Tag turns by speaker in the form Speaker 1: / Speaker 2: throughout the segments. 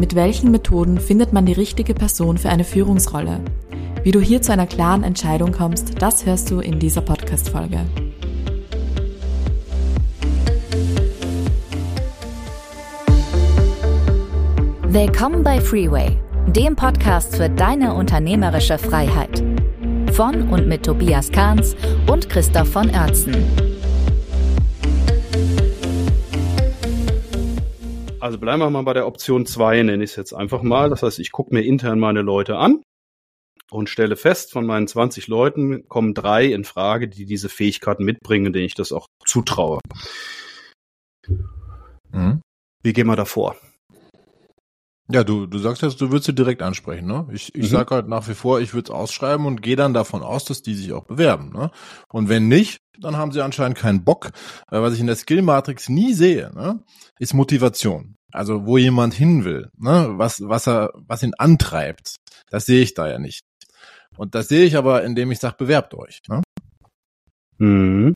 Speaker 1: Mit welchen Methoden findet man die richtige Person für eine Führungsrolle? Wie du hier zu einer klaren Entscheidung kommst, das hörst du in dieser Podcast-Folge.
Speaker 2: Willkommen bei Freeway, dem Podcast für deine unternehmerische Freiheit. Von und mit Tobias Kahns und Christoph von Oertzen.
Speaker 3: Also bleiben wir mal bei der Option 2, nenne ich es jetzt einfach mal. Das heißt, ich gucke mir intern meine Leute an und stelle fest, von meinen 20 Leuten kommen drei in Frage, die diese Fähigkeiten mitbringen, denen ich das auch zutraue. Mhm. Wie gehen wir da vor?
Speaker 4: Ja, du, du sagst jetzt, du würdest sie direkt ansprechen, ne? Ich, ich mhm. sag halt nach wie vor, ich würde es ausschreiben und gehe dann davon aus, dass die sich auch bewerben, ne? Und wenn nicht, dann haben sie anscheinend keinen Bock. Weil was ich in der Skill-Matrix nie sehe, ne, ist Motivation. Also wo jemand hin will, ne, was, was er, was ihn antreibt. Das sehe ich da ja nicht. Und das sehe ich aber, indem ich sage, bewerbt euch. Ne?
Speaker 3: Mhm.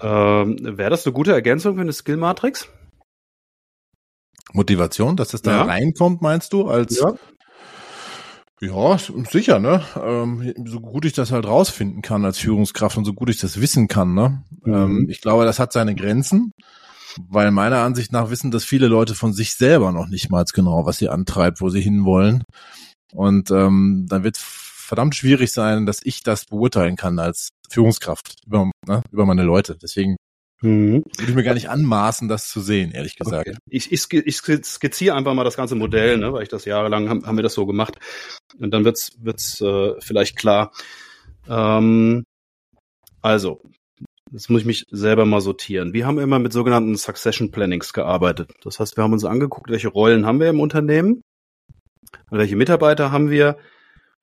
Speaker 3: Ähm, Wäre das eine gute Ergänzung für eine Skill-Matrix?
Speaker 4: Motivation, dass es da ja. reinkommt, meinst du? Als ja. Ja, sicher, ne? Ähm, so gut ich das halt rausfinden kann als Führungskraft und so gut ich das wissen kann, ne? Mhm. Ähm, ich glaube, das hat seine Grenzen, weil meiner Ansicht nach wissen das viele Leute von sich selber noch nicht mal genau, was sie antreibt, wo sie hinwollen. Und ähm, dann wird verdammt schwierig sein, dass ich das beurteilen kann als Führungskraft über, ne, über meine Leute. Deswegen Mhm. Würde ich mir gar nicht anmaßen, das zu sehen, ehrlich gesagt. Okay.
Speaker 3: Ich, ich, ich skizziere einfach mal das ganze Modell, ne, weil ich das jahrelang haben, haben wir das so gemacht. Und dann wird's wird's äh, vielleicht klar. Ähm, also, jetzt muss ich mich selber mal sortieren. Wir haben immer mit sogenannten Succession Plannings gearbeitet. Das heißt, wir haben uns angeguckt, welche Rollen haben wir im Unternehmen, welche Mitarbeiter haben wir.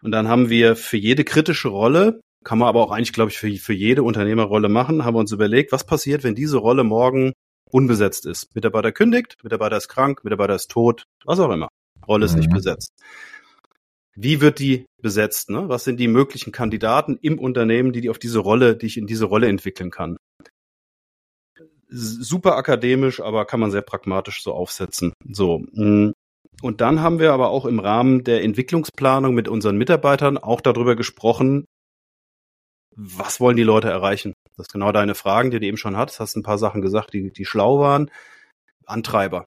Speaker 3: Und dann haben wir für jede kritische Rolle kann man aber auch eigentlich, glaube ich, für, für jede Unternehmerrolle machen. Haben wir uns überlegt, was passiert, wenn diese Rolle morgen unbesetzt ist. Mitarbeiter kündigt, Mitarbeiter ist krank, Mitarbeiter ist tot, was auch immer. Rolle ist nicht mhm. besetzt. Wie wird die besetzt? Ne? Was sind die möglichen Kandidaten im Unternehmen, die, die auf diese Rolle, die ich in diese Rolle entwickeln kann? Super akademisch, aber kann man sehr pragmatisch so aufsetzen. So. Mm. Und dann haben wir aber auch im Rahmen der Entwicklungsplanung mit unseren Mitarbeitern auch darüber gesprochen, was wollen die Leute erreichen? Das ist genau deine Fragen, die du eben schon hattest. Hast ein paar Sachen gesagt, die, die schlau waren. Antreiber.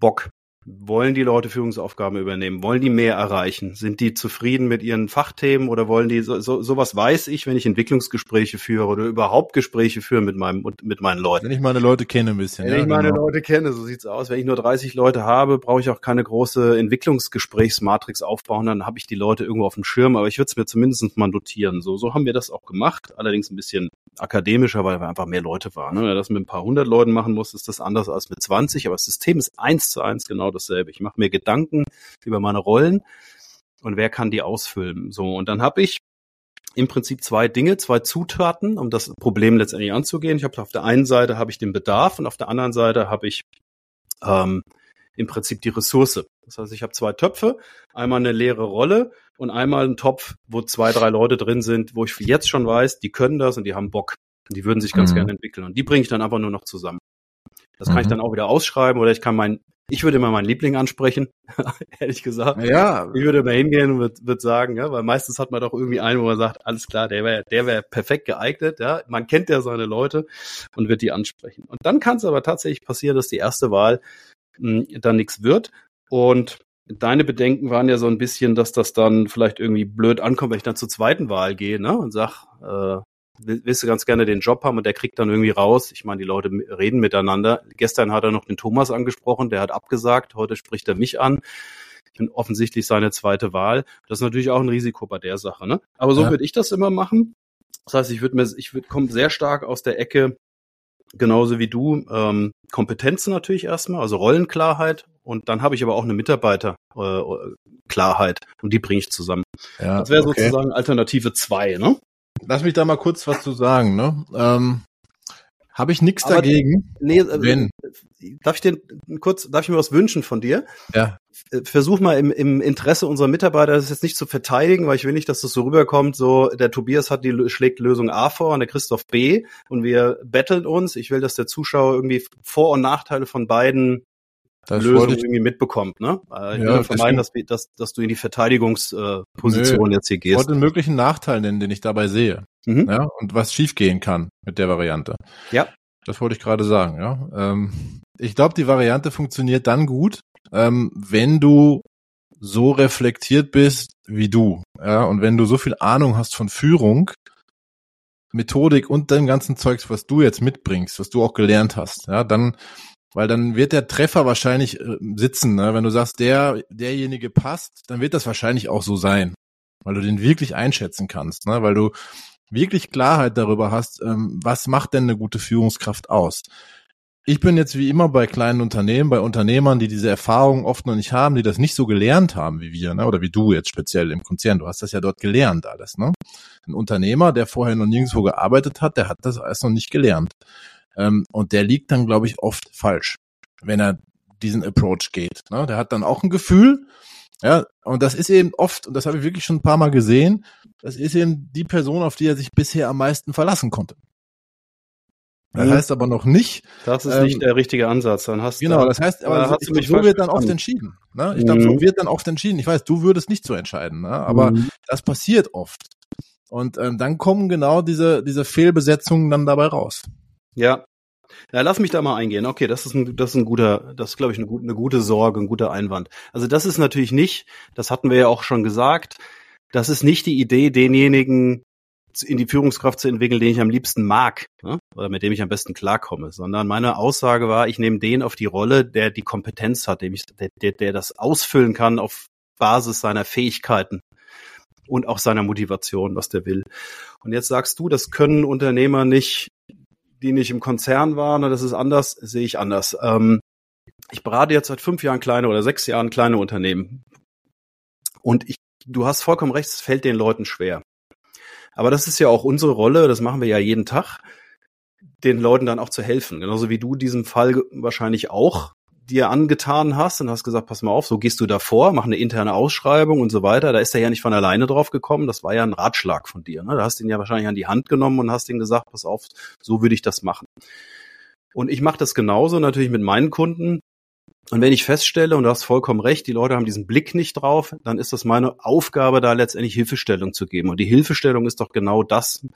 Speaker 3: Bock. Wollen die Leute Führungsaufgaben übernehmen? Wollen die mehr erreichen? Sind die zufrieden mit ihren Fachthemen oder wollen die so, so sowas weiß ich, wenn ich Entwicklungsgespräche führe oder überhaupt Gespräche führe mit meinem mit meinen Leuten?
Speaker 4: Wenn ich meine Leute kenne ein bisschen.
Speaker 3: Wenn ja, ich meine genau. Leute kenne, so sieht's aus. Wenn ich nur 30 Leute habe, brauche ich auch keine große Entwicklungsgesprächsmatrix aufbauen, dann habe ich die Leute irgendwo auf dem Schirm, aber ich würde es mir zumindest mal notieren. So so haben wir das auch gemacht, allerdings ein bisschen akademischer, weil wir einfach mehr Leute waren. Ne? Wenn du das mit ein paar hundert Leuten machen musst, ist das anders als mit 20, aber das System ist eins zu eins genau dasselbe. Ich mache mir Gedanken über meine Rollen und wer kann die ausfüllen. So, und dann habe ich im Prinzip zwei Dinge, zwei Zutaten, um das Problem letztendlich anzugehen. Ich habe auf der einen Seite habe ich den Bedarf und auf der anderen Seite habe ich ähm, im Prinzip die Ressource. Das heißt, ich habe zwei Töpfe, einmal eine leere Rolle und einmal einen Topf, wo zwei, drei Leute drin sind, wo ich jetzt schon weiß, die können das und die haben Bock. Und die würden sich ganz mhm. gerne entwickeln. Und die bringe ich dann einfach nur noch zusammen. Das kann mhm. ich dann auch wieder ausschreiben oder ich kann mein, ich würde mal meinen Liebling ansprechen, ehrlich gesagt.
Speaker 4: Ja.
Speaker 3: Ich würde mal hingehen und würde würd sagen, ja, weil meistens hat man doch irgendwie einen, wo man sagt, alles klar, der wäre der wäre perfekt geeignet, ja. Man kennt ja seine Leute und wird die ansprechen. Und dann kann es aber tatsächlich passieren, dass die erste Wahl mh, hm, dann nichts wird. Und deine Bedenken waren ja so ein bisschen, dass das dann vielleicht irgendwie blöd ankommt, wenn ich dann zur zweiten Wahl gehe, ne? Und sag, äh, willst du ganz gerne den Job haben und der kriegt dann irgendwie raus. Ich meine, die Leute reden miteinander. Gestern hat er noch den Thomas angesprochen, der hat abgesagt, heute spricht er mich an. Ich bin offensichtlich seine zweite Wahl. Das ist natürlich auch ein Risiko bei der Sache, ne? Aber so ja. würde ich das immer machen. Das heißt, ich würde mir, ich würde komme sehr stark aus der Ecke, genauso wie du, ähm, Kompetenzen natürlich erstmal, also Rollenklarheit und dann habe ich aber auch eine Mitarbeiterklarheit äh, und die bringe ich zusammen. Ja, das wäre okay. sozusagen Alternative zwei, ne?
Speaker 4: Lass mich da mal kurz was zu sagen, ne? Ähm, habe ich nichts dagegen.
Speaker 3: Nee, äh, wenn. Darf ich den kurz, darf ich mir was wünschen von dir?
Speaker 4: Ja.
Speaker 3: Versuch mal im, im Interesse unserer Mitarbeiter das jetzt nicht zu verteidigen, weil ich will nicht, dass das so rüberkommt, so der Tobias hat die schlägt Lösung A vor und der Christoph B und wir betteln uns. Ich will, dass der Zuschauer irgendwie Vor- und Nachteile von beiden das Lösung irgendwie mitbekommt. Ne? Äh, ich ja, will vermeiden, dass, dass, dass du in die Verteidigungsposition äh, jetzt hier gehst. Ich
Speaker 4: wollte einen möglichen Nachteil nennen, den ich dabei sehe. Mhm. Ja, und was schiefgehen kann mit der Variante.
Speaker 3: Ja.
Speaker 4: Das wollte ich gerade sagen, ja. Ähm, ich glaube, die Variante funktioniert dann gut, ähm, wenn du so reflektiert bist wie du, ja, und wenn du so viel Ahnung hast von Führung, Methodik und dem ganzen Zeugs, was du jetzt mitbringst, was du auch gelernt hast, ja, dann, weil dann wird der Treffer wahrscheinlich äh, sitzen, ne? wenn du sagst, der, derjenige passt, dann wird das wahrscheinlich auch so sein, weil du den wirklich einschätzen kannst, ne? weil du wirklich Klarheit darüber hast, ähm, was macht denn eine gute Führungskraft aus? Ich bin jetzt wie immer bei kleinen Unternehmen, bei Unternehmern, die diese Erfahrung oft noch nicht haben, die das nicht so gelernt haben wie wir, ne? oder wie du jetzt speziell im Konzern. Du hast das ja dort gelernt alles. Ne? Ein Unternehmer, der vorher noch nirgendwo gearbeitet hat, der hat das alles noch nicht gelernt. Ähm, und der liegt dann, glaube ich, oft falsch, wenn er diesen Approach geht. Ne? Der hat dann auch ein Gefühl, ja, und das ist eben oft, und das habe ich wirklich schon ein paar Mal gesehen, das ist eben die Person, auf die er sich bisher am meisten verlassen konnte. Das mhm. heißt aber noch nicht.
Speaker 3: Das ist ähm, nicht der richtige Ansatz. Dann hast
Speaker 4: genau, das heißt, aber so, glaub, so wird dann oft entschieden. Ne? Ich glaube, so mhm. wird dann oft entschieden. Ich weiß, du würdest nicht so entscheiden, ne? aber mhm. das passiert oft. Und ähm, dann kommen genau diese, diese Fehlbesetzungen dann dabei raus.
Speaker 3: Ja. Ja, lass mich da mal eingehen. Okay, das ist ein, das ist ein guter, das ist, glaube ich, eine, gute, eine gute Sorge, ein guter Einwand. Also das ist natürlich nicht, das hatten wir ja auch schon gesagt, das ist nicht die Idee, denjenigen in die Führungskraft zu entwickeln, den ich am liebsten mag ne? oder mit dem ich am besten klarkomme, sondern meine Aussage war, ich nehme den auf die Rolle, der die Kompetenz hat, dem ich, der, der, der das ausfüllen kann auf Basis seiner Fähigkeiten und auch seiner Motivation, was der will. Und jetzt sagst du, das können Unternehmer nicht, die nicht im Konzern waren, das ist anders, sehe ich anders. Ähm, ich berate jetzt seit fünf Jahren kleine oder sechs Jahren kleine Unternehmen. Und ich, du hast vollkommen recht, es fällt den Leuten schwer. Aber das ist ja auch unsere Rolle, das machen wir ja jeden Tag, den Leuten dann auch zu helfen. Genauso wie du diesen Fall wahrscheinlich auch dir angetan hast und hast gesagt, pass mal auf, so gehst du davor, mach eine interne Ausschreibung und so weiter. Da ist er ja nicht von alleine drauf gekommen. Das war ja ein Ratschlag von dir. Ne? Da hast ihn ja wahrscheinlich an die Hand genommen und hast ihm gesagt, pass auf, so würde ich das machen. Und ich mache das genauso natürlich mit meinen Kunden. Und wenn ich feststelle, und du hast vollkommen recht, die Leute haben diesen Blick nicht drauf, dann ist das meine Aufgabe, da letztendlich Hilfestellung zu geben. Und die Hilfestellung ist doch genau das,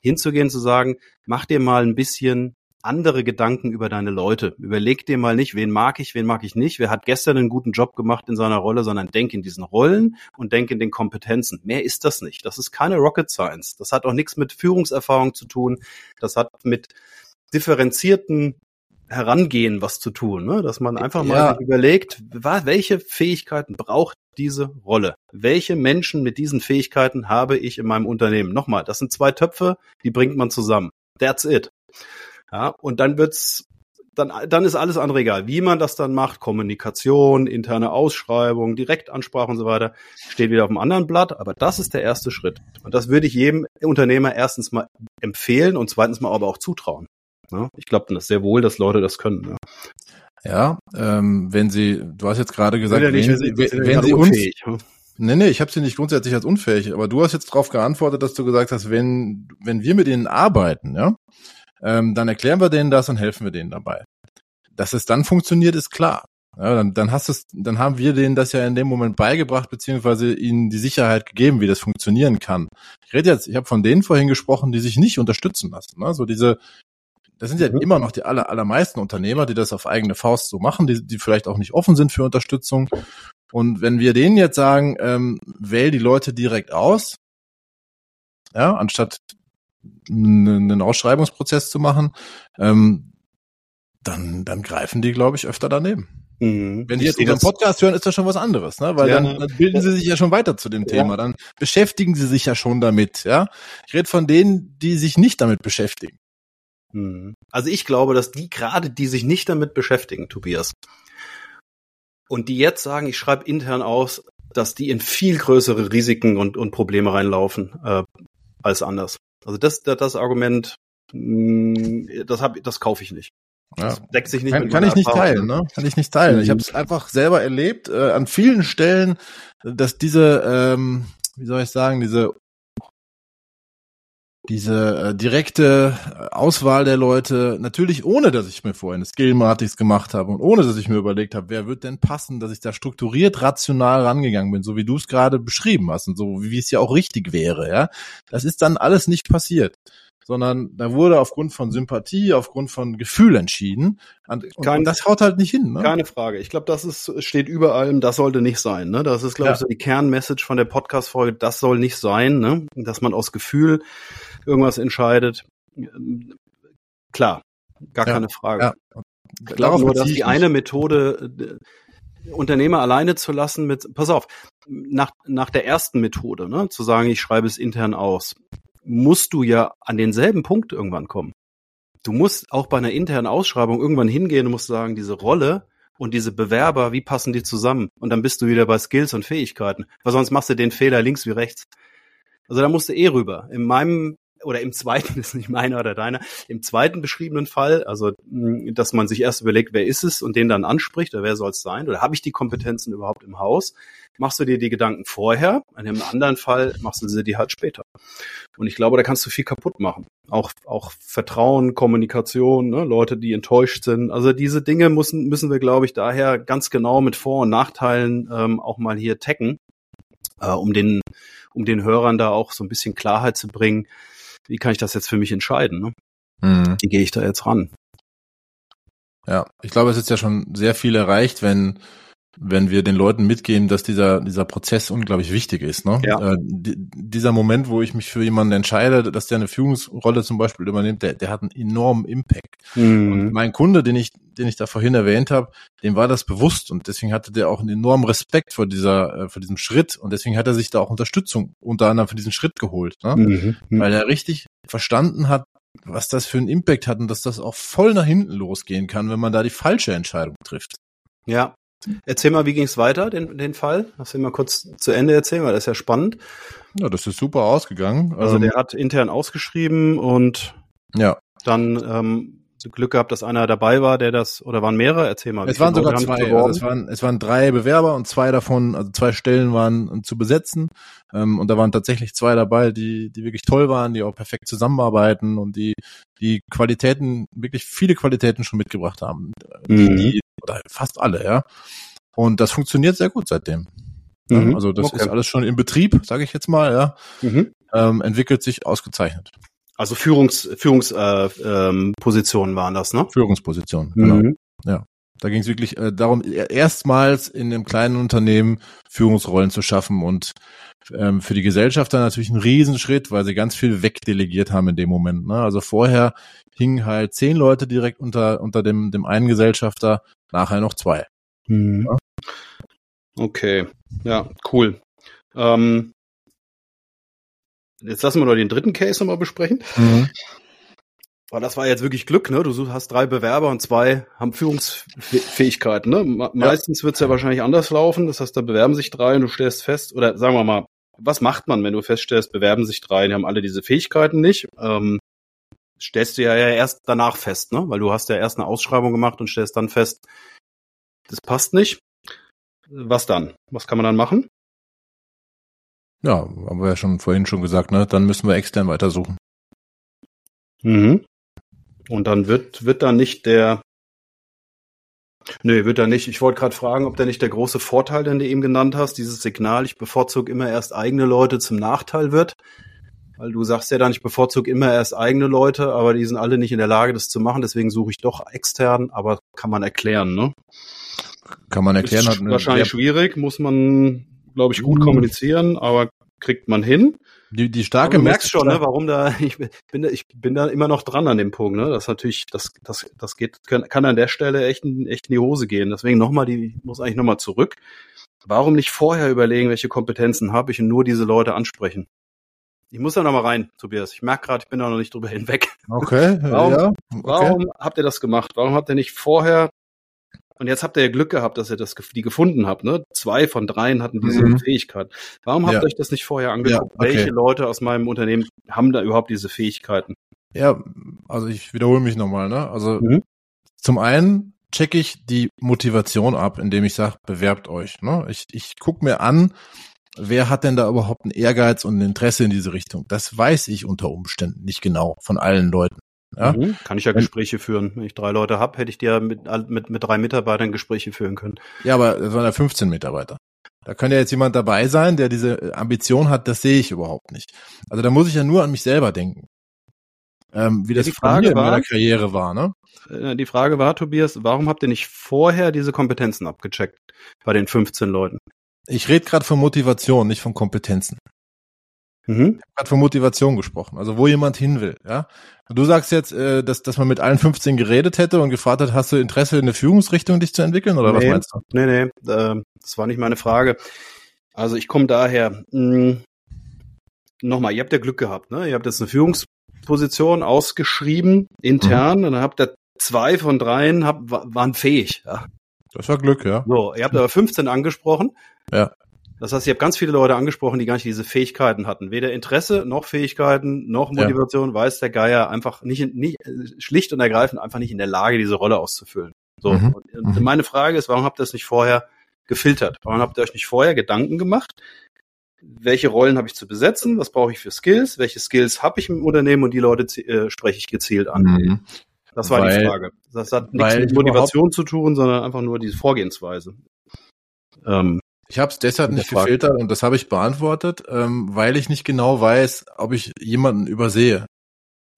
Speaker 3: hinzugehen, zu sagen, mach dir mal ein bisschen andere Gedanken über deine Leute. Überleg dir mal nicht, wen mag ich, wen mag ich nicht, wer hat gestern einen guten Job gemacht in seiner Rolle, sondern denk in diesen Rollen und denk in den Kompetenzen. Mehr ist das nicht. Das ist keine Rocket Science. Das hat auch nichts mit Führungserfahrung zu tun. Das hat mit differenzierten Herangehen, was zu tun, ne? dass man einfach mal ja. überlegt, welche Fähigkeiten braucht diese Rolle? Welche Menschen mit diesen Fähigkeiten habe ich in meinem Unternehmen? Nochmal, das sind zwei Töpfe, die bringt man zusammen. That's it. Ja, und dann wird's, dann, dann ist alles andere egal. Wie man das dann macht, Kommunikation, interne Ausschreibung, Direktansprache und so weiter, steht wieder auf einem anderen Blatt, aber das ist der erste Schritt. Und das würde ich jedem Unternehmer erstens mal empfehlen und zweitens mal aber auch zutrauen. Ne? Ich glaube das sehr wohl, dass Leute das können. Ne?
Speaker 4: Ja, ähm, wenn sie, du hast jetzt gerade gesagt, ja nicht, wenn, sie, wenn, wenn sie uns, hm? Nee, nee, ich habe sie nicht grundsätzlich als unfähig, aber du hast jetzt darauf geantwortet, dass du gesagt hast, wenn, wenn wir mit ihnen arbeiten, ja, ähm, dann erklären wir denen das und helfen wir denen dabei. Dass es dann funktioniert, ist klar. Ja, dann, dann hast es, dann haben wir denen das ja in dem Moment beigebracht, beziehungsweise ihnen die Sicherheit gegeben, wie das funktionieren kann. Ich rede jetzt, ich habe von denen vorhin gesprochen, die sich nicht unterstützen lassen. Ne? So diese das sind ja mhm. immer noch die aller, allermeisten Unternehmer, die das auf eigene Faust so machen, die, die vielleicht auch nicht offen sind für Unterstützung. Und wenn wir denen jetzt sagen, ähm, wähl die Leute direkt aus, ja, anstatt einen Ausschreibungsprozess zu machen, ähm, dann, dann greifen die, glaube ich, öfter daneben. Mhm. Wenn die jetzt unseren Podcast hören, ist das schon was anderes, ne? Weil ja, dann, dann bilden sie sich ja schon weiter zu dem Thema. Ja. Dann beschäftigen sie sich ja schon damit, ja. Ich rede von denen, die sich nicht damit beschäftigen.
Speaker 3: Hm. Also ich glaube, dass die gerade, die sich nicht damit beschäftigen, Tobias, und die jetzt sagen, ich schreibe intern aus, dass die in viel größere Risiken und, und Probleme reinlaufen äh, als anders. Also das, das, das Argument, mh, hm, das hab, das kaufe ich nicht.
Speaker 4: Das ja. deckt sich nicht kann, mit kann ich nicht teilen, ne? Kann ich nicht teilen. Ich habe es einfach selber erlebt äh, an vielen Stellen, dass diese, ähm, wie soll ich sagen, diese diese äh, direkte äh, Auswahl der Leute, natürlich ohne, dass ich mir vorhin eine Skill-Matrix gemacht habe und ohne, dass ich mir überlegt habe, wer wird denn passen, dass ich da strukturiert, rational rangegangen bin, so wie du es gerade beschrieben hast und so wie es ja auch richtig wäre, ja. Das ist dann alles nicht passiert sondern da wurde aufgrund von Sympathie, aufgrund von Gefühl entschieden. Und,
Speaker 3: Kein, das haut halt nicht hin. Ne? Keine Frage. Ich glaube, das ist, steht überall, das sollte nicht sein. Ne? Das ist, glaube ja. ich, so die Kernmessage von der Podcast-Folge, das soll nicht sein, ne? dass man aus Gefühl irgendwas entscheidet. Klar, gar ja. keine Frage. Ja. Ich glaube nur, dass die eine Methode, äh, Unternehmer alleine zu lassen mit, pass auf, nach, nach der ersten Methode, ne, zu sagen, ich schreibe es intern aus, musst du ja an denselben Punkt irgendwann kommen. Du musst auch bei einer internen Ausschreibung irgendwann hingehen und musst sagen, diese Rolle und diese Bewerber, wie passen die zusammen? Und dann bist du wieder bei Skills und Fähigkeiten. Weil sonst machst du den Fehler links wie rechts. Also da musst du eh rüber. In meinem oder im zweiten, ist nicht meiner oder deiner, im zweiten beschriebenen Fall, also dass man sich erst überlegt, wer ist es und den dann anspricht oder wer soll es sein oder habe ich die Kompetenzen überhaupt im Haus, machst du dir die Gedanken vorher, in einem anderen Fall machst du sie dir halt später. Und ich glaube, da kannst du viel kaputt machen. Auch, auch Vertrauen, Kommunikation, ne, Leute, die enttäuscht sind. Also diese Dinge müssen, müssen wir, glaube ich, daher ganz genau mit Vor- und Nachteilen ähm, auch mal hier tacken, äh, um den, um den Hörern da auch so ein bisschen Klarheit zu bringen wie kann ich das jetzt für mich entscheiden? Ne? Mhm. Wie gehe ich da jetzt ran?
Speaker 4: Ja, ich glaube, es ist ja schon sehr viel erreicht, wenn wenn wir den Leuten mitgeben, dass dieser dieser Prozess unglaublich wichtig ist. Ne? Ja. Äh, dieser Moment, wo ich mich für jemanden entscheide, dass der eine Führungsrolle zum Beispiel übernimmt, der, der hat einen enormen Impact. Mhm. Und mein Kunde, den ich den ich da vorhin erwähnt habe, dem war das bewusst und deswegen hatte der auch einen enormen Respekt vor dieser äh, vor diesem Schritt und deswegen hat er sich da auch Unterstützung unter anderem für diesen Schritt geholt, ne? Mhm. mhm. weil er richtig verstanden hat, was das für einen Impact hat und dass das auch voll nach hinten losgehen kann, wenn man da die falsche Entscheidung trifft.
Speaker 3: Ja. Erzähl mal, wie ging es weiter, den, den Fall? Lass ihn mal kurz zu Ende erzählen, weil das ist ja spannend.
Speaker 4: Ja, das ist super ausgegangen.
Speaker 3: Also ähm, der hat intern ausgeschrieben und ja. dann ähm, Glück gehabt, dass einer dabei war, der das, oder waren mehrere? Erzähl mal.
Speaker 4: Es waren sogar zwei, also es waren, es waren drei Bewerber und zwei davon, also zwei Stellen waren zu besetzen. Ähm, und da waren tatsächlich zwei dabei, die, die wirklich toll waren, die auch perfekt zusammenarbeiten und die, die Qualitäten, wirklich viele Qualitäten schon mitgebracht haben. Mhm. Die, oder fast alle, ja. Und das funktioniert sehr gut seitdem. Mhm. Also das okay. ist alles schon im Betrieb, sage ich jetzt mal, ja. Mhm. Ähm, entwickelt sich ausgezeichnet.
Speaker 3: Also Führungs, Führungspositionen äh, ähm, waren das, ne?
Speaker 4: Führungspositionen, genau. Mhm. Ja. Da ging es wirklich äh, darum, e, erstmals in einem kleinen Unternehmen Führungsrollen zu schaffen und ähm, für die Gesellschafter natürlich ein Riesenschritt, weil sie ganz viel wegdelegiert haben in dem Moment. Ne? Also vorher hingen halt zehn Leute direkt unter, unter dem, dem einen Gesellschafter, nachher noch zwei. Mhm.
Speaker 3: Ja? Okay, ja, cool. Ähm, Jetzt lassen wir noch den dritten Case nochmal besprechen. Mhm. Weil das war jetzt wirklich Glück, ne? Du hast drei Bewerber und zwei haben Führungsfähigkeiten, ne? Meistens ja. wird es ja wahrscheinlich anders laufen. Das heißt, da bewerben sich drei und du stellst fest, oder sagen wir mal, was macht man, wenn du feststellst, bewerben sich drei, die haben alle diese Fähigkeiten nicht? Ähm, stellst du ja erst danach fest, ne? Weil du hast ja erst eine Ausschreibung gemacht und stellst dann fest, das passt nicht. Was dann? Was kann man dann machen?
Speaker 4: Ja, haben wir ja schon vorhin schon gesagt, ne? Dann müssen wir extern weitersuchen.
Speaker 3: Mhm. Und dann wird, wird da nicht der, Nö, wird da nicht. Ich wollte gerade fragen, ob da nicht der große Vorteil, den du eben genannt hast, dieses Signal, ich bevorzuge immer erst eigene Leute zum Nachteil wird. Weil du sagst ja dann, ich bevorzuge immer erst eigene Leute, aber die sind alle nicht in der Lage, das zu machen, deswegen suche ich doch extern, aber kann man erklären, ne?
Speaker 4: Kann man erklären.
Speaker 3: Ist wahrscheinlich schwierig, muss man glaube ich, gut mhm. kommunizieren, aber kriegt man hin.
Speaker 4: Die, die starke
Speaker 3: Du merkst schon, ne, warum da, ich bin, ich bin da immer noch dran an dem Punkt, ne? Das natürlich, das, das, das geht, kann, kann an der Stelle echt, echt in die Hose gehen. Deswegen nochmal, die muss eigentlich nochmal zurück. Warum nicht vorher überlegen, welche Kompetenzen habe ich und nur diese Leute ansprechen? Ich muss da nochmal rein, Tobias. Ich merke gerade, ich bin da noch nicht drüber hinweg.
Speaker 4: Okay.
Speaker 3: warum, ja, okay. warum habt ihr das gemacht? Warum habt ihr nicht vorher und jetzt habt ihr ja Glück gehabt, dass ihr das, die gefunden habt. Ne? Zwei von dreien hatten diese mhm. Fähigkeit. Warum habt ihr euch das nicht vorher angeguckt? Ja, okay. Welche Leute aus meinem Unternehmen haben da überhaupt diese Fähigkeiten?
Speaker 4: Ja, also ich wiederhole mich nochmal. Ne? Also mhm. zum einen checke ich die Motivation ab, indem ich sage, bewerbt euch. Ne? Ich, ich gucke mir an, wer hat denn da überhaupt einen Ehrgeiz und ein Interesse in diese Richtung? Das weiß ich unter Umständen nicht genau von allen Leuten. Ja?
Speaker 3: Mhm. Kann ich ja Gespräche führen. Wenn ich drei Leute habe, hätte ich dir mit, mit, mit drei Mitarbeitern Gespräche führen können.
Speaker 4: Ja, aber es waren ja 15 Mitarbeiter. Da könnte ja jetzt jemand dabei sein, der diese Ambition hat, das sehe ich überhaupt nicht. Also da muss ich ja nur an mich selber denken. Ähm, wie das
Speaker 3: die Frage
Speaker 4: in meiner Karriere war, ne?
Speaker 3: Äh, die Frage war, Tobias, warum habt ihr nicht vorher diese Kompetenzen abgecheckt bei den 15 Leuten?
Speaker 4: Ich rede gerade von Motivation, nicht von Kompetenzen. Mhm. Habe von Motivation gesprochen, also wo jemand hin will. Ja, du sagst jetzt, äh, dass dass man mit allen 15 geredet hätte und gefragt hat, hast du Interesse in eine Führungsrichtung dich zu entwickeln oder
Speaker 3: nee,
Speaker 4: was meinst du?
Speaker 3: Nee, nee, äh, das war nicht meine Frage. Also ich komme daher. Mh, hm, nochmal, ihr habt ja Glück gehabt, ne? Ihr habt jetzt eine Führungsposition ausgeschrieben intern mhm. und dann habt ihr zwei von dreien hab, waren fähig. Ja.
Speaker 4: Das war Glück, ja.
Speaker 3: So, ihr habt aber 15 angesprochen.
Speaker 4: Ja.
Speaker 3: Das heißt, ich habe ganz viele Leute angesprochen, die gar nicht diese Fähigkeiten hatten. Weder Interesse noch Fähigkeiten noch Motivation, ja. weiß der Geier einfach nicht, nicht, schlicht und ergreifend einfach nicht in der Lage, diese Rolle auszufüllen. So. Mhm. Und mhm. meine Frage ist, warum habt ihr das nicht vorher gefiltert? Warum habt ihr euch nicht vorher Gedanken gemacht? Welche Rollen habe ich zu besetzen? Was brauche ich für Skills? Welche Skills habe ich im Unternehmen und die Leute äh, spreche ich gezielt an? Mhm. Das war weil, die Frage. Das hat nichts mit Motivation zu tun, sondern einfach nur diese Vorgehensweise.
Speaker 4: Ähm, ich habe es deshalb nicht Frage. gefiltert und das habe ich beantwortet, ähm, weil ich nicht genau weiß, ob ich jemanden übersehe.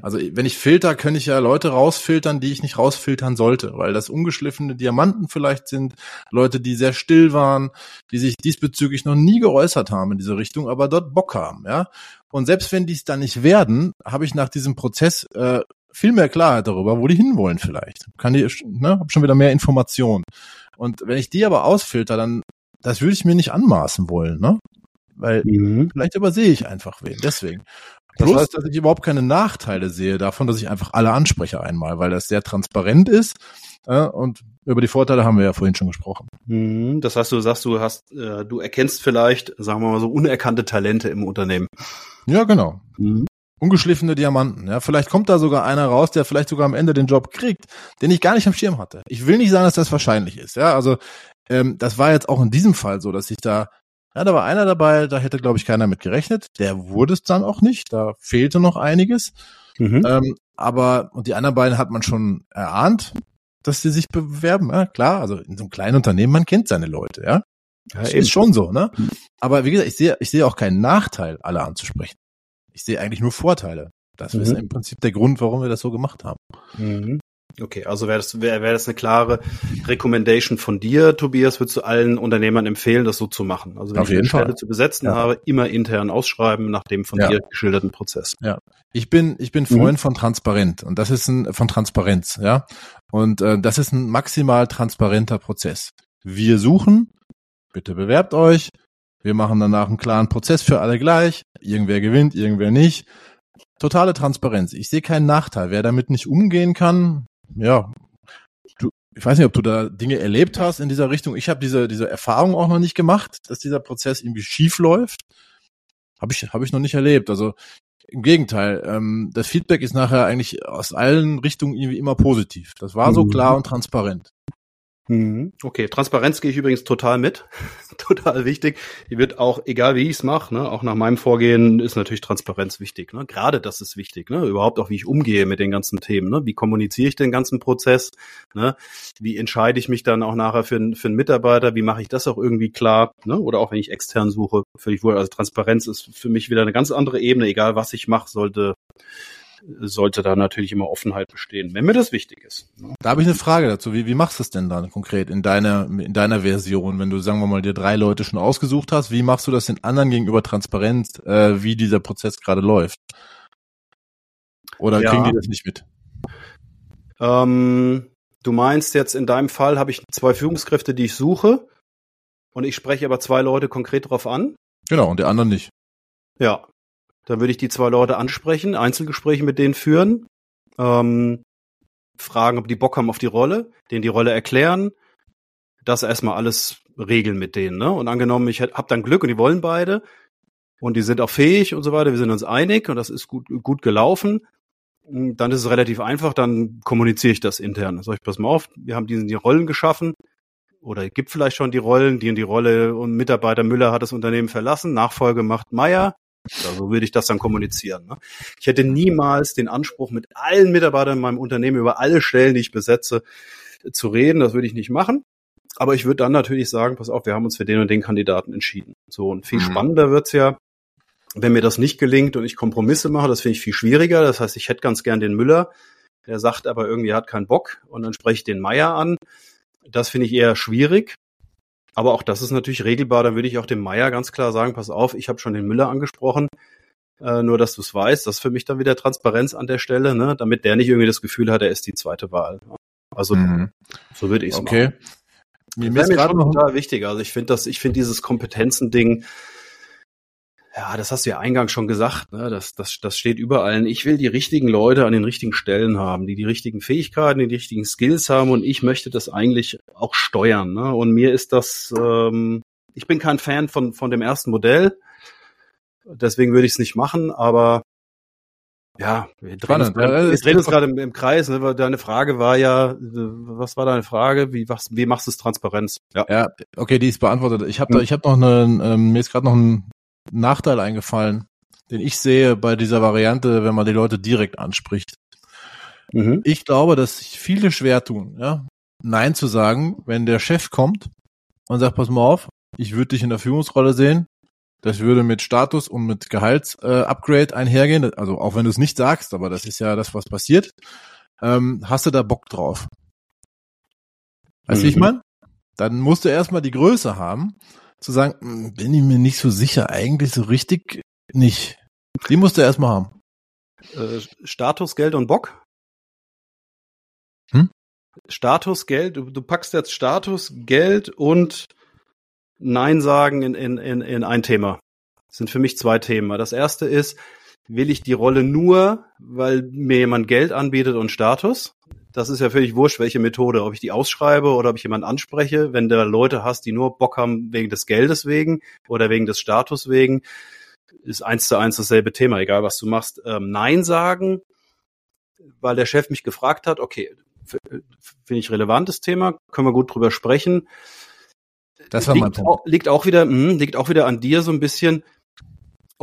Speaker 4: Also wenn ich filter, kann ich ja Leute rausfiltern, die ich nicht rausfiltern sollte, weil das ungeschliffene Diamanten vielleicht sind, Leute, die sehr still waren, die sich diesbezüglich noch nie geäußert haben in diese Richtung, aber dort Bock haben, ja. Und selbst wenn die es dann nicht werden, habe ich nach diesem Prozess äh, viel mehr Klarheit darüber, wo die hinwollen vielleicht. Kann die, ne, hab schon wieder mehr Informationen. Und wenn ich die aber ausfilter, dann das würde ich mir nicht anmaßen wollen, ne? Weil mhm. vielleicht übersehe ich einfach wen. Deswegen. Das Plus, heißt, dass ich überhaupt keine Nachteile sehe davon, dass ich einfach alle anspreche einmal, weil das sehr transparent ist. Äh, und über die Vorteile haben wir ja vorhin schon gesprochen.
Speaker 3: Mhm. Das heißt, du sagst, du hast, äh, du erkennst vielleicht, sagen wir mal so, unerkannte Talente im Unternehmen.
Speaker 4: Ja, genau. Mhm. Ungeschliffene Diamanten. Ja, vielleicht kommt da sogar einer raus, der vielleicht sogar am Ende den Job kriegt, den ich gar nicht am Schirm hatte. Ich will nicht sagen, dass das wahrscheinlich ist. Ja, also ähm, das war jetzt auch in diesem Fall so, dass ich da, ja, da war einer dabei, da hätte, glaube ich, keiner mit gerechnet. Der wurde es dann auch nicht. Da fehlte noch einiges. Mhm. Ähm, aber, und die anderen beiden hat man schon erahnt, dass sie sich bewerben. Ja, klar, also in so einem kleinen Unternehmen, man kennt seine Leute, ja. ja ist schon so, ne? Aber wie gesagt, ich sehe, ich sehe auch keinen Nachteil, alle anzusprechen. Ich sehe eigentlich nur Vorteile. Das mhm. ist im Prinzip der Grund, warum wir das so gemacht haben.
Speaker 3: Mhm. Okay, also wäre das, wäre wär das eine klare Recommendation von dir, Tobias, würdest du allen Unternehmern empfehlen, das so zu machen? Also wenn Auf ich eine Stelle zu besetzen ja. habe, immer intern ausschreiben nach dem von ja. dir geschilderten Prozess.
Speaker 4: Ja. Ich bin, ich bin Freund mhm. von Transparent und das ist ein, von Transparenz, ja. Und äh, das ist ein maximal transparenter Prozess. Wir suchen, bitte bewerbt euch, wir machen danach einen klaren Prozess für alle gleich, irgendwer gewinnt, irgendwer nicht. Totale Transparenz. Ich sehe keinen Nachteil. Wer damit nicht umgehen kann, ja, du, ich weiß nicht, ob du da Dinge erlebt hast in dieser Richtung. Ich habe diese, diese Erfahrung auch noch nicht gemacht, dass dieser Prozess irgendwie schief läuft. Habe ich, hab ich noch nicht erlebt. Also im Gegenteil, ähm, das Feedback ist nachher eigentlich aus allen Richtungen irgendwie immer positiv. Das war so mhm. klar und transparent.
Speaker 3: Mhm. Okay, Transparenz gehe ich übrigens total mit. total wichtig. Die wird auch, egal wie ich es mache, ne, auch nach meinem Vorgehen ist natürlich Transparenz wichtig. Ne? Gerade das ist wichtig. Ne? Überhaupt auch, wie ich umgehe mit den ganzen Themen. Ne? Wie kommuniziere ich den ganzen Prozess? Ne? Wie entscheide ich mich dann auch nachher für, für einen Mitarbeiter? Wie mache ich das auch irgendwie klar? Ne? Oder auch wenn ich extern suche, völlig wohl. Also Transparenz ist für mich wieder eine ganz andere Ebene. Egal was ich mache, sollte sollte da natürlich immer Offenheit bestehen, wenn mir das wichtig ist.
Speaker 4: Ne? Da habe ich eine Frage dazu. Wie, wie machst du es denn dann konkret in deiner, in deiner Version, wenn du, sagen wir mal, dir drei Leute schon ausgesucht hast? Wie machst du das den anderen gegenüber transparent, äh, wie dieser Prozess gerade läuft? Oder ja. kriegen die das nicht mit?
Speaker 3: Ähm, du meinst jetzt in deinem Fall habe ich zwei Führungskräfte, die ich suche und ich spreche aber zwei Leute konkret drauf an?
Speaker 4: Genau, und der andere nicht.
Speaker 3: Ja, dann würde ich die zwei Leute ansprechen, Einzelgespräche mit denen führen, ähm, fragen, ob die Bock haben auf die Rolle, denen die Rolle erklären, das erstmal alles regeln mit denen. Ne? Und angenommen, ich habe dann Glück und die wollen beide und die sind auch fähig und so weiter, wir sind uns einig und das ist gut, gut gelaufen, dann ist es relativ einfach, dann kommuniziere ich das intern. Sag ich, pass mal auf, wir haben diesen die Rollen geschaffen, oder gibt vielleicht schon die Rollen, die und die Rolle und Mitarbeiter Müller hat das Unternehmen verlassen, Nachfolge macht Meier. So würde ich das dann kommunizieren. Ne? Ich hätte niemals den Anspruch, mit allen Mitarbeitern in meinem Unternehmen über alle Stellen, die ich besetze, zu reden. Das würde ich nicht machen. Aber ich würde dann natürlich sagen, pass auf, wir haben uns für den und den Kandidaten entschieden. So, und viel mhm. spannender wird's ja, wenn mir das nicht gelingt und ich Kompromisse mache, das finde ich viel schwieriger. Das heißt, ich hätte ganz gern den Müller, der sagt aber irgendwie, er hat keinen Bock und dann spreche ich den Meier an. Das finde ich eher schwierig. Aber auch das ist natürlich regelbar. Dann würde ich auch dem Meier ganz klar sagen, pass auf, ich habe schon den Müller angesprochen. Äh, nur, dass du es weißt, das ist für mich dann wieder Transparenz an der Stelle, ne? damit der nicht irgendwie das Gefühl hat, er ist die zweite Wahl. Also mhm. so würde ich es
Speaker 4: okay.
Speaker 3: machen. Mir, mir ist gerade noch total wichtig. Also ich finde das, ich finde dieses Kompetenzending, ja, das hast du ja eingangs schon gesagt, ne? das, das, das steht überall. Ich will die richtigen Leute an den richtigen Stellen haben, die die richtigen Fähigkeiten, die, die richtigen Skills haben und ich möchte das eigentlich auch steuern. Ne? Und mir ist das, ähm, ich bin kein Fan von, von dem ersten Modell, deswegen würde ich es nicht machen, aber ja, wir drehen, uns, wir drehen uns gerade im, im, Kreis. Ne? Deine Frage war ja, was war deine Frage? Wie, was, wie machst du es Transparenz?
Speaker 4: Ja. ja, okay, die ist beantwortet. Ich habe hm. ich hab noch eine, ähm, mir ist gerade noch ein Nachteil eingefallen, den ich sehe bei dieser Variante, wenn man die Leute direkt anspricht. Mhm. Ich glaube, dass sich viele schwer tun, ja, Nein zu sagen, wenn der Chef kommt und sagt, pass mal auf, ich würde dich in der Führungsrolle sehen. Das würde mit Status und mit Gehaltsupgrade äh, einhergehen. Also auch wenn du es nicht sagst, aber das ist ja das, was passiert. Ähm, hast du da Bock drauf? Weißt du, mhm. ich meine? Dann musst du erstmal die Größe haben, zu sagen, hm, bin ich mir nicht so sicher, eigentlich so richtig nicht. Die musst du erstmal haben.
Speaker 3: Äh, Status, Geld und Bock? Hm? Status, Geld, du, du packst jetzt Status, Geld und Nein sagen in, in, in, in ein Thema. Das sind für mich zwei Themen. Das erste ist, will ich die Rolle nur, weil mir jemand Geld anbietet und Status? Das ist ja völlig wurscht, welche Methode, ob ich die ausschreibe oder ob ich jemanden anspreche. Wenn du Leute hast, die nur Bock haben wegen des Geldes wegen oder wegen des Status wegen, ist eins zu eins dasselbe Thema, egal was du machst. Ähm, Nein sagen, weil der Chef mich gefragt hat, okay, finde ich relevantes Thema, können wir gut drüber sprechen. Das war liegt, mein Punkt. Auch, liegt auch wieder, mh, liegt auch wieder an dir so ein bisschen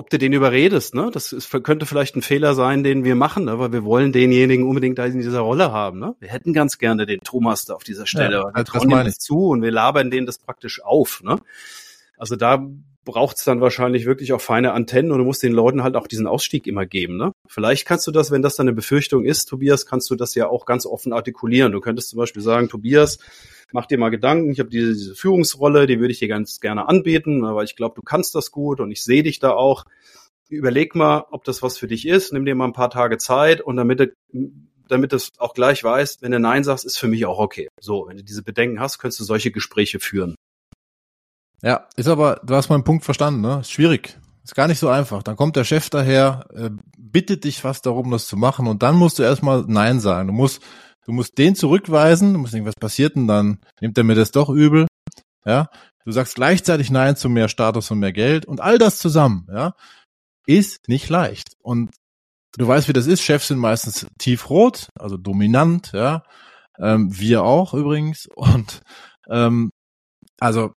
Speaker 3: ob du den überredest, ne? Das ist, könnte vielleicht ein Fehler sein, den wir machen, aber wir wollen denjenigen unbedingt da in dieser Rolle haben, ne? Wir hätten ganz gerne den Thomas da auf dieser Stelle. Ja, wir trauen ihm das zu und wir labern denen das praktisch auf, ne? Also da braucht es dann wahrscheinlich wirklich auch feine Antennen und du musst den Leuten halt auch diesen Ausstieg immer geben. Ne? Vielleicht kannst du das, wenn das deine Befürchtung ist, Tobias, kannst du das ja auch ganz offen artikulieren. Du könntest zum Beispiel sagen, Tobias, mach dir mal Gedanken, ich habe diese, diese Führungsrolle, die würde ich dir ganz gerne anbieten, weil ich glaube, du kannst das gut und ich sehe dich da auch. Überleg mal, ob das was für dich ist, nimm dir mal ein paar Tage Zeit und damit du damit du es auch gleich weißt, wenn du Nein sagst, ist für mich auch okay. So, wenn du diese Bedenken hast, könntest du solche Gespräche führen.
Speaker 4: Ja, ist aber, du hast meinen Punkt verstanden, ne? Ist schwierig. Ist gar nicht so einfach. Dann kommt der Chef daher, äh, bittet dich fast darum, das zu machen und dann musst du erstmal Nein sagen. Du musst Du musst den zurückweisen, du musst denken, was passiert denn dann? Nimmt er mir das doch übel? Ja, du sagst gleichzeitig Nein zu mehr Status und mehr Geld und all das zusammen, ja, ist nicht leicht. Und du weißt, wie das ist. Chefs sind meistens tiefrot, also dominant, ja. Ähm, wir auch übrigens. Und ähm, also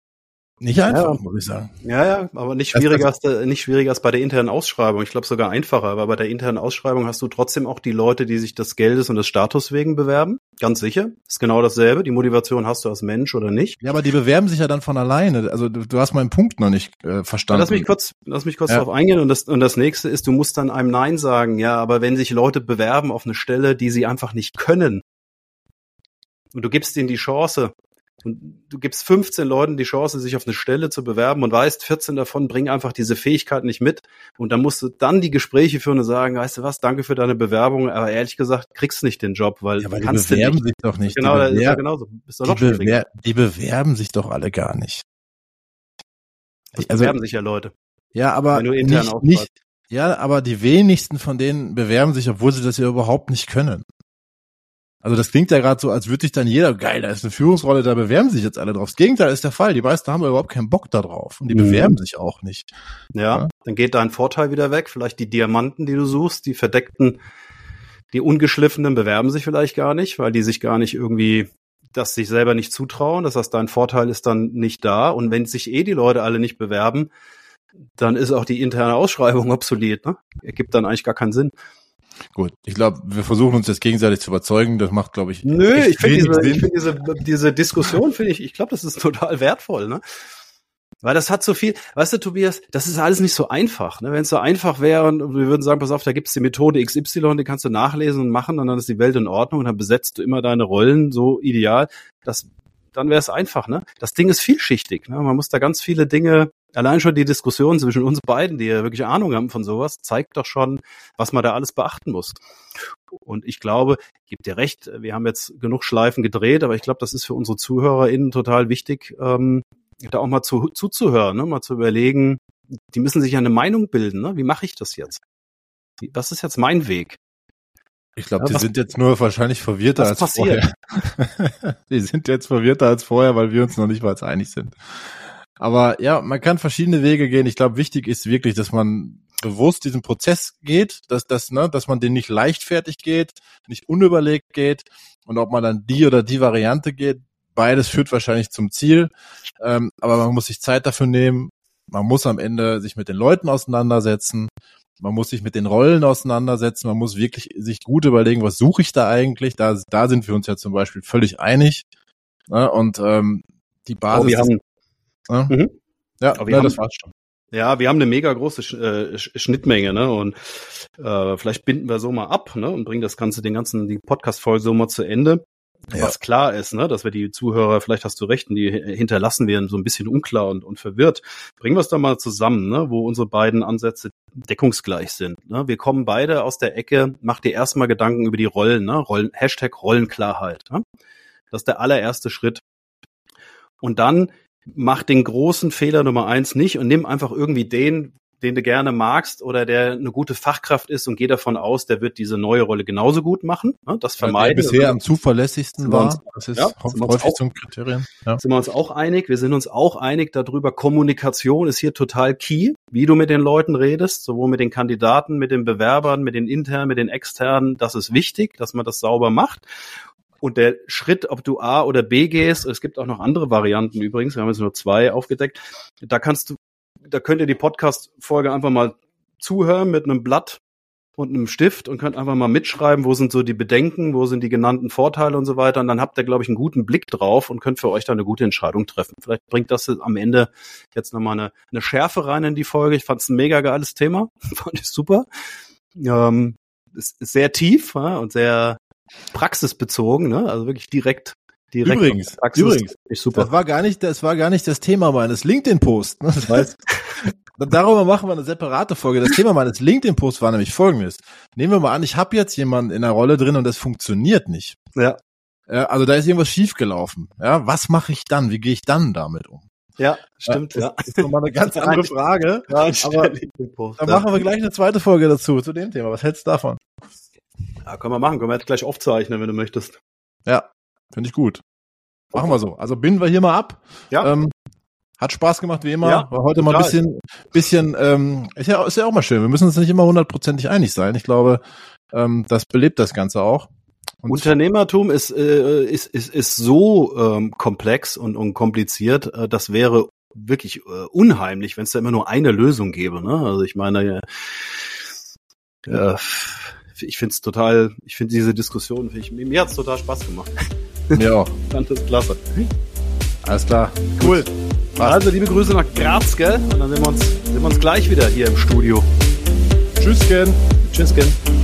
Speaker 4: nicht einfach,
Speaker 3: ja. muss ich sagen. Ja, ja, aber nicht schwieriger, als, nicht schwieriger als bei der internen Ausschreibung. Ich glaube sogar einfacher, aber bei der internen Ausschreibung hast du trotzdem auch die Leute, die sich des Geldes und des Status wegen bewerben. Ganz sicher. Ist genau dasselbe. Die Motivation hast du als Mensch oder nicht.
Speaker 4: Ja, aber die bewerben sich ja dann von alleine. Also du, du hast meinen Punkt noch nicht äh, verstanden.
Speaker 3: lass mich kurz, lass mich kurz ja. darauf eingehen. Und das, und das nächste ist, du musst dann einem Nein sagen. Ja, aber wenn sich Leute bewerben auf eine Stelle, die sie einfach nicht können, und du gibst ihnen die Chance, und du gibst 15 Leuten die Chance, sich auf eine Stelle zu bewerben und weißt, 14 davon bringen einfach diese Fähigkeit nicht mit. Und dann musst du dann die Gespräche führen und sagen, weißt du was, danke für deine Bewerbung, aber ehrlich gesagt, kriegst nicht den Job, weil,
Speaker 4: ja, weil kannst die bewerben sich doch nicht.
Speaker 3: Genau, das ist ja genauso.
Speaker 4: Die, bewer die bewerben sich doch alle gar nicht.
Speaker 3: Es also, bewerben sich ja Leute.
Speaker 4: Ja, aber nicht, nicht, ja, aber die wenigsten von denen bewerben sich, obwohl sie das ja überhaupt nicht können. Also das klingt ja gerade so, als würde sich dann jeder, geil, da ist eine Führungsrolle, da bewerben sich jetzt alle drauf. Das Gegenteil ist der Fall. Die meisten haben überhaupt keinen Bock da drauf und die mhm. bewerben sich auch nicht.
Speaker 3: Ja, ja, dann geht dein Vorteil wieder weg. Vielleicht die Diamanten, die du suchst, die verdeckten, die ungeschliffenen bewerben sich vielleicht gar nicht, weil die sich gar nicht irgendwie das sich selber nicht zutrauen. Das heißt, dein Vorteil ist dann nicht da. Und wenn sich eh die Leute alle nicht bewerben, dann ist auch die interne Ausschreibung obsolet. Ne? Ergibt dann eigentlich gar keinen Sinn.
Speaker 4: Gut, ich glaube, wir versuchen uns jetzt gegenseitig zu überzeugen. Das macht, glaube ich.
Speaker 3: Nö, ich finde diese, find diese, diese Diskussion, finde ich, ich glaube, das ist total wertvoll. Ne? Weil das hat so viel, weißt du, Tobias, das ist alles nicht so einfach. Ne? Wenn es so einfach wäre und wir würden sagen, pass auf, da gibt es die Methode XY, die kannst du nachlesen und machen und dann ist die Welt in Ordnung und dann besetzt du immer deine Rollen so ideal. Das, dann wäre es einfach. Ne? Das Ding ist vielschichtig. Ne? Man muss da ganz viele Dinge, allein schon die Diskussion zwischen uns beiden, die ja wirklich Ahnung haben von sowas, zeigt doch schon, was man da alles beachten muss. Und ich glaube, ich gebe dir recht, wir haben jetzt genug Schleifen gedreht, aber ich glaube, das ist für unsere ZuhörerInnen total wichtig, ähm, da auch mal zu, zuzuhören, ne? mal zu überlegen, die müssen sich ja eine Meinung bilden, ne? wie mache ich das jetzt? Was ist jetzt mein Weg?
Speaker 4: Ich glaube, ja, die sind jetzt nur wahrscheinlich verwirrter als passiert? vorher. die sind jetzt verwirrter als vorher, weil wir uns noch nicht mal einig sind. Aber ja, man kann verschiedene Wege gehen. Ich glaube, wichtig ist wirklich, dass man bewusst diesen Prozess geht, dass, dass, ne, dass man den nicht leichtfertig geht, nicht unüberlegt geht und ob man dann die oder die Variante geht, beides führt wahrscheinlich zum Ziel, ähm, aber man muss sich Zeit dafür nehmen. Man muss am Ende sich mit den Leuten auseinandersetzen. Man muss sich mit den Rollen auseinandersetzen. Man muss wirklich sich gut überlegen, was suche ich da eigentlich. Da, da sind wir uns ja zum Beispiel völlig einig. Ne? Und ähm, die Basis.
Speaker 3: Oh, wir haben,
Speaker 4: ne? mhm. Ja,
Speaker 3: aber wir ne, haben, das war's schon. Ja, wir haben eine mega große äh, Schnittmenge, ne? Und äh, vielleicht binden wir so mal ab, ne? Und bringen das Ganze, den ganzen, die Podcast-Folge so mal zu Ende. Ja. Was klar ist, ne, dass wir die Zuhörer, vielleicht hast du recht, die hinterlassen werden so ein bisschen unklar und, und verwirrt. Bringen wir es doch mal zusammen, ne, wo unsere beiden Ansätze deckungsgleich sind. Ne? Wir kommen beide aus der Ecke, mach dir erstmal Gedanken über die Rollen, ne? Rollen, Hashtag Rollenklarheit. Ne? Das ist der allererste Schritt. Und dann mach den großen Fehler Nummer eins nicht und nimm einfach irgendwie den, den du gerne magst oder der eine gute Fachkraft ist und geh davon aus, der wird diese neue Rolle genauso gut machen. Ne? Das vermeiden.
Speaker 4: Der bisher am zuverlässigsten war. Uns,
Speaker 3: das ist ja, häufig ein Kriterium. Ja. Sind wir uns auch einig? Wir sind uns auch einig darüber, Kommunikation ist hier total key, wie du mit den Leuten redest, sowohl mit den Kandidaten, mit den Bewerbern, mit den internen, mit den externen. Das ist wichtig, dass man das sauber macht. Und der Schritt, ob du A oder B gehst, es gibt auch noch andere Varianten übrigens, wir haben jetzt nur zwei aufgedeckt, da kannst du da könnt ihr die Podcast-Folge einfach mal zuhören mit einem Blatt und einem Stift und könnt einfach mal mitschreiben, wo sind so die Bedenken, wo sind die genannten Vorteile und so weiter. Und dann habt ihr, glaube ich, einen guten Blick drauf und könnt für euch da eine gute Entscheidung treffen. Vielleicht bringt das am Ende jetzt nochmal eine, eine Schärfe rein in die Folge. Ich fand es ein mega geiles Thema. fand ich super. Ähm, ist, sehr tief ja, und sehr praxisbezogen, ne? also wirklich direkt direkt
Speaker 4: übrigens, übrigens, super. Das war gar nicht, das war gar nicht das Thema meines LinkedIn-Posts. Ne? Das heißt, darüber machen wir eine separate Folge. Das Thema meines LinkedIn-Posts war nämlich folgendes. Nehmen wir mal an, ich habe jetzt jemanden in der Rolle drin und das funktioniert nicht.
Speaker 3: Ja.
Speaker 4: ja also da ist irgendwas schiefgelaufen. Ja, was mache ich dann? Wie gehe ich dann damit um?
Speaker 3: Ja, stimmt.
Speaker 4: Ja, das ist nochmal eine ganz andere Frage. Ja, aber da machen wir gleich eine zweite Folge dazu, zu dem Thema. Was hältst du davon?
Speaker 3: Ja, können wir machen. Können wir jetzt gleich aufzeichnen, wenn du möchtest.
Speaker 4: Ja, Finde ich gut. Machen wir so. Also binden wir hier mal ab.
Speaker 3: Ja. Ähm,
Speaker 4: hat Spaß gemacht wie immer. Ja, War heute total. mal ein bisschen, bisschen, ähm, ist ja, ist ja auch mal schön. Wir müssen uns nicht immer hundertprozentig einig sein. Ich glaube, ähm, das belebt das Ganze auch.
Speaker 3: Und Unternehmertum ist, äh, ist, ist, ist so ähm, komplex und, und kompliziert, äh, das wäre wirklich äh, unheimlich, wenn es da immer nur eine Lösung gäbe. Ne? Also ich meine, äh, ich finde es total, ich finde diese Diskussion, ich, mir hat es total Spaß gemacht.
Speaker 4: Mir auch.
Speaker 3: Fand das klasse.
Speaker 4: Alles klar.
Speaker 3: Cool. Passt. Also liebe Grüße nach Graz, gell? Und dann sehen wir uns, sehen wir uns gleich wieder hier im Studio.
Speaker 4: Tschüss, Tschüssken.